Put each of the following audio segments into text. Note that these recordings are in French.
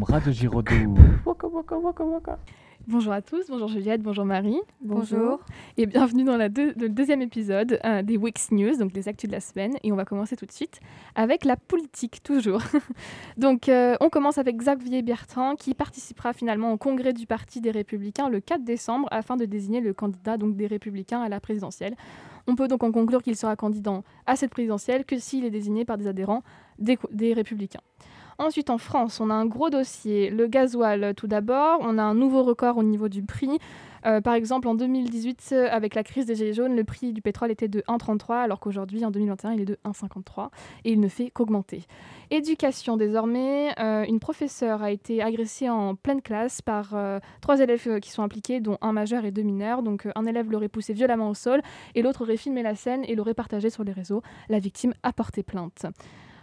boum, Radio Giraudoux. Waka, waka, waka, waka. Bonjour à tous, bonjour Juliette, bonjour Marie. Bonjour. Et bienvenue dans la deux- le deuxième épisode euh, des Wix News, donc les actus de la semaine. Et on va commencer tout de suite avec la politique, toujours. donc euh, on commence avec Xavier Bertrand qui participera finalement au congrès du Parti des Républicains le 4 décembre afin de désigner le candidat donc, des Républicains à la présidentielle. On peut donc en conclure qu'il sera candidat à cette présidentielle que s'il est désigné par des adhérents des, des Républicains. Ensuite, en France, on a un gros dossier. Le gasoil, tout d'abord. On a un nouveau record au niveau du prix. Euh, par exemple, en 2018, euh, avec la crise des Gilets jaunes, le prix du pétrole était de 1,33, alors qu'aujourd'hui, en 2021, il est de 1,53. Et il ne fait qu'augmenter. Éducation, désormais. Euh, une professeure a été agressée en pleine classe par trois élèves qui sont impliqués, dont un majeur et deux mineurs. Donc, un élève l'aurait poussé violemment au sol et l'autre aurait filmé la scène et l'aurait partagé sur les réseaux. La victime a porté plainte.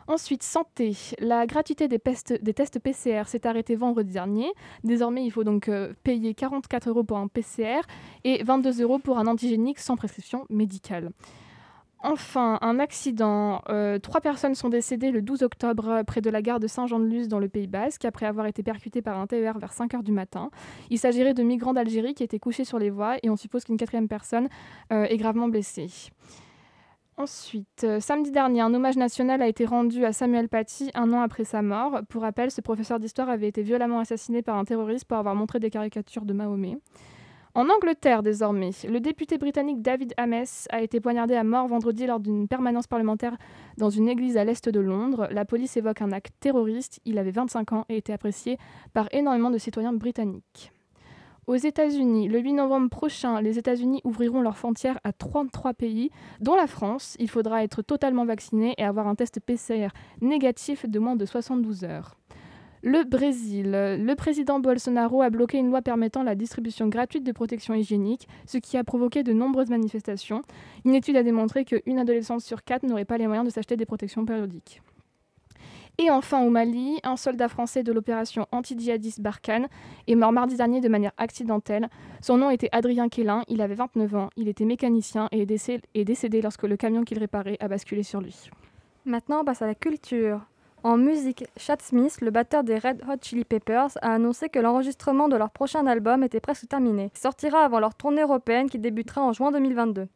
Ensuite, santé. La gratuité des, tests PCR s'est arrêtée vendredi dernier. Désormais, il faut donc euh, payer 44 euros pour un PCR et 22 euros pour un antigénique sans prescription médicale. Enfin, un accident. Euh, trois personnes sont décédées le 12 octobre près de la gare de Saint-Jean-de-Luz dans le Pays Basque après avoir été percutées par un TER vers 5 heures du matin. Il s'agirait de migrants d'Algérie qui étaient couchés sur les voies et on suppose qu'une quatrième personne euh, est gravement blessée. Ensuite, euh, samedi dernier, un hommage national a été rendu à Samuel Paty un an après sa mort. Pour rappel, ce professeur d'histoire avait été violemment assassiné par un terroriste pour avoir montré des caricatures de Mahomet. En Angleterre, désormais, le député britannique David Ames a été poignardé à mort vendredi lors d'une permanence parlementaire dans une église à l'est de Londres. La police évoque un acte terroriste. Il avait 25 ans et était apprécié par énormément de citoyens britanniques. Aux États-Unis, le 8 novembre prochain, les États-Unis ouvriront leurs frontières à 33 pays, dont la France. Il faudra être totalement vacciné et avoir un test PCR négatif de moins de 72 heures. Le Brésil. Le président Bolsonaro a bloqué une loi permettant la distribution gratuite de protection hygiénique, ce qui a provoqué de nombreuses manifestations. Une étude a démontré qu'une adolescente sur quatre n'aurait pas les moyens de s'acheter des protections périodiques. Et enfin au Mali, un soldat français de l'opération anti-djihadiste Barkhane est mort mardi dernier de manière accidentelle. Son nom était Adrien Quélin, il avait 29 ans, il était mécanicien et est décédé lorsque le camion qu'il réparait a basculé sur lui. Maintenant, on passe à la culture. En musique, Chad Smith, le batteur des Red Hot Chili Peppers, a annoncé que l'enregistrement de leur prochain album était presque terminé. Il sortira avant leur tournée européenne qui débutera en juin 2022.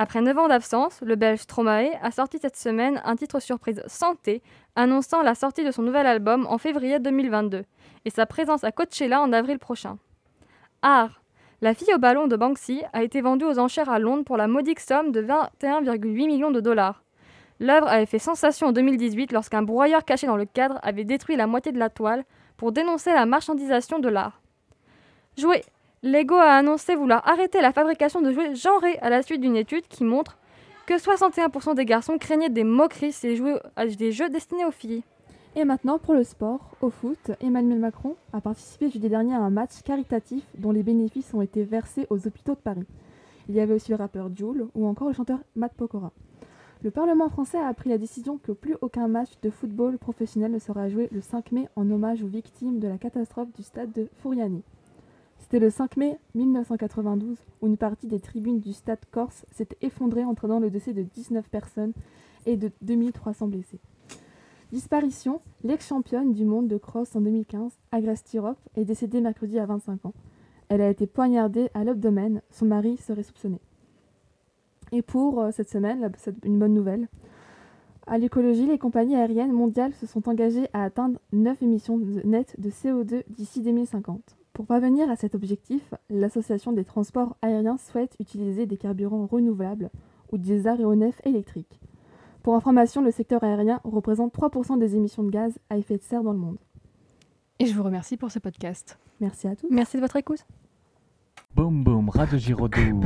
Après 9 ans d'absence, le belge Stromae a sorti cette semaine un titre surprise Santé, annonçant la sortie de son nouvel album en février 2022 et sa présence à Coachella en avril prochain. Art. La fille au ballon de Banksy a été vendue aux enchères à Londres pour la modique somme de 21,8 millions de dollars. L'œuvre avait fait sensation en 2018 lorsqu'un broyeur caché dans le cadre avait détruit la moitié de la toile pour dénoncer la marchandisation de l'art. Jouet. Lego a annoncé vouloir arrêter la fabrication de jouets genrés à la suite d'une étude qui montre que 61% des garçons craignaient des moqueries si jouaient à des jeux destinés aux filles. Et maintenant, pour le sport, au foot, Emmanuel Macron a participé jeudi dernier à un match caritatif dont les bénéfices ont été versés aux hôpitaux de Paris. Il y avait aussi le rappeur Jules ou encore le chanteur Matt Pokora. Le Parlement français a pris la décision que plus aucun match de football professionnel ne sera joué le 5 mai en hommage aux victimes de la catastrophe du stade de Fouriani. C'était le 5 mai 1992 où une partie des tribunes du stade corse s'est effondrée entraînant le décès de 19 personnes et de 2300 blessés. Disparition, l'ex-championne du monde de cross en 2015, Agreste Tirop, est décédée mercredi à 25 ans. Elle a été poignardée à l'abdomen, son mari serait soupçonné. Et pour euh, cette semaine, une bonne nouvelle. À l'écologie, les compagnies aériennes mondiales se sont engagées à atteindre 9 émissions nettes de CO2 d'ici 2050. Pour parvenir à cet objectif, l'Association des transports aériens souhaite utiliser des carburants renouvelables ou des aéronefs électriques. Pour information, le secteur aérien représente 3% des émissions de gaz à effet de serre dans le monde. Et je vous remercie pour ce podcast. Merci à tous. Merci de votre écoute. Boum boum, Radio Giraudoux.